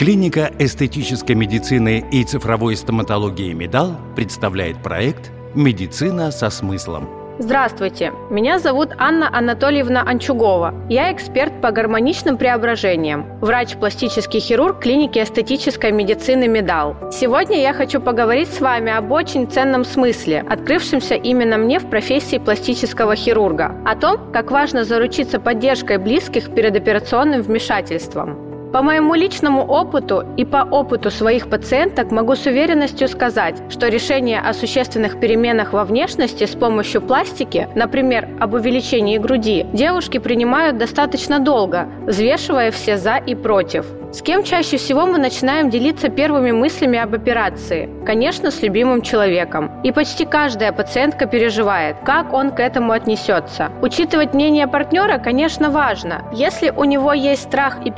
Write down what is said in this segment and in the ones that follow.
Клиника эстетической медицины и цифровой стоматологии «Медал» представляет проект «Медицина со смыслом». Здравствуйте, меня зовут Анна Анатольевна Анчугова. Я эксперт по гармоничным преображениям, врач-пластический хирург клиники эстетической медицины «Медал». Сегодня я хочу поговорить с вами об очень ценном смысле, открывшемся именно мне в профессии пластического хирурга, о том, как важно заручиться поддержкой близких перед операционным вмешательством. По моему личному опыту и по опыту своих пациенток могу с уверенностью сказать, что решение о существенных переменах во внешности с помощью пластики, например, об увеличении груди, девушки принимают достаточно долго, взвешивая все «за» и «против». С кем чаще всего мы начинаем делиться первыми мыслями об операции? Конечно, с любимым человеком. И почти каждая пациентка переживает, как он к этому отнесется. Учитывать мнение партнера, конечно, важно. Если у него есть страх и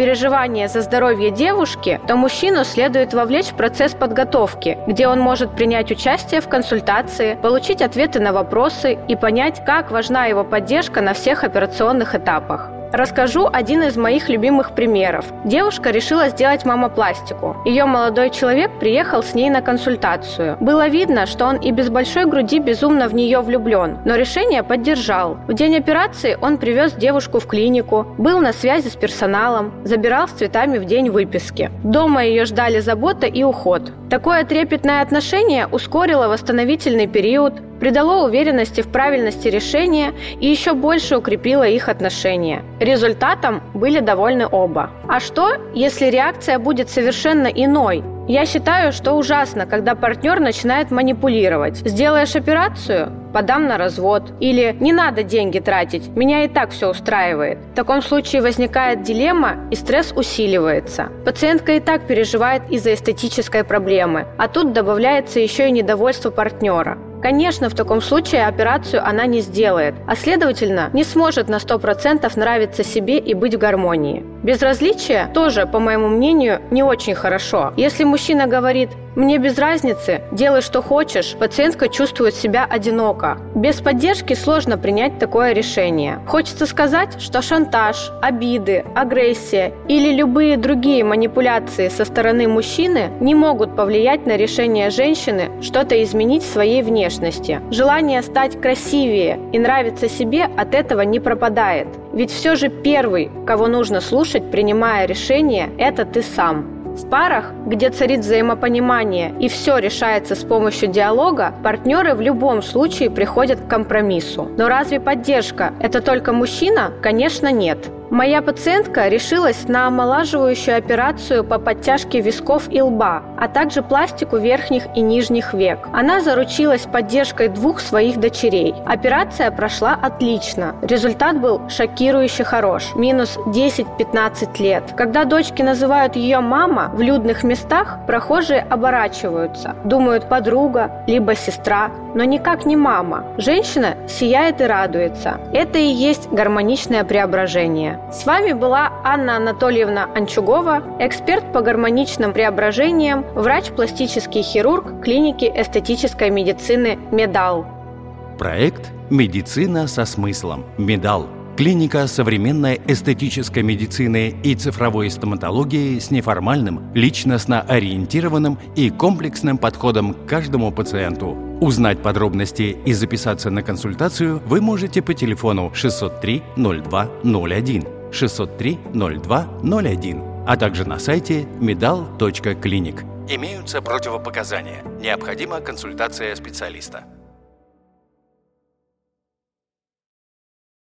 переживание за здоровье девушки, то мужчину следует вовлечь в процесс подготовки, где он может принять участие в консультации, получить ответы на вопросы и понять, как важна его поддержка на всех операционных этапах. Расскажу один из моих любимых примеров. Девушка решила сделать мамопластику. Ее молодой человек приехал с ней на консультацию. Было видно, что он и без большой груди безумно в нее влюблен, но решение поддержал. В день операции он привез девушку в клинику, был на связи с персоналом, забирал с цветами в день выписки. Дома ее ждали забота и уход. Такое трепетное отношение ускорило восстановительный период, придало уверенности в правильности решения и еще больше укрепило их отношения. Результатом были довольны оба. А что, если реакция будет совершенно иной? Я считаю, что ужасно, когда партнер начинает манипулировать. Сделаешь операцию? Подам на развод. Или не надо деньги тратить, меня и так все устраивает. В таком случае возникает дилемма и стресс усиливается. Пациентка и так переживает из-за эстетической проблемы, а тут добавляется еще и недовольство партнера. Конечно, в таком случае операцию она не сделает, а следовательно, не сможет на 100% нравиться себе и быть в гармонии. Безразличие тоже, по моему мнению, не очень хорошо. Если мужчина говорит «мне без разницы, делай что хочешь», пациентка чувствует себя одиноко. Без поддержки сложно принять такое решение. Хочется сказать, что шантаж, обиды, агрессия или любые другие манипуляции со стороны мужчины не могут повлиять на решение женщины что-то изменить в своей внешности. Желание стать красивее и нравиться себе от этого не пропадает. Ведь все же первый, кого нужно слушать, принимая решение, это ты сам. В парах, где царит взаимопонимание и все решается с помощью диалога, партнеры в любом случае приходят к компромиссу. Но разве поддержка – это только мужчина? Конечно, нет. Моя пациентка решилась на омолаживающую операцию по подтяжке висков и лба, а также пластику верхних и нижних век. Она заручилась поддержкой двух своих дочерей. Операция прошла отлично. Результат был шокирующе хорош. Минус 10-15 лет. Когда дочки называют ее мама, в людных местах прохожие оборачиваются. Думают подруга, либо сестра, но никак не мама. Женщина сияет и радуется. Это и есть гармоничное преображение. С вами была Анна Анатольевна Анчугова, эксперт по гармоничным преображениям, врач-пластический хирург клиники эстетической медицины «Медал». Проект «Медицина со смыслом. Медал» Клиника современной эстетической медицины и цифровой стоматологии с неформальным, личностно ориентированным и комплексным подходом к каждому пациенту. Узнать подробности и записаться на консультацию вы можете по телефону 603 02 01 603 02 01, а также на сайте medal.clinic. Имеются противопоказания. Необходима консультация специалиста.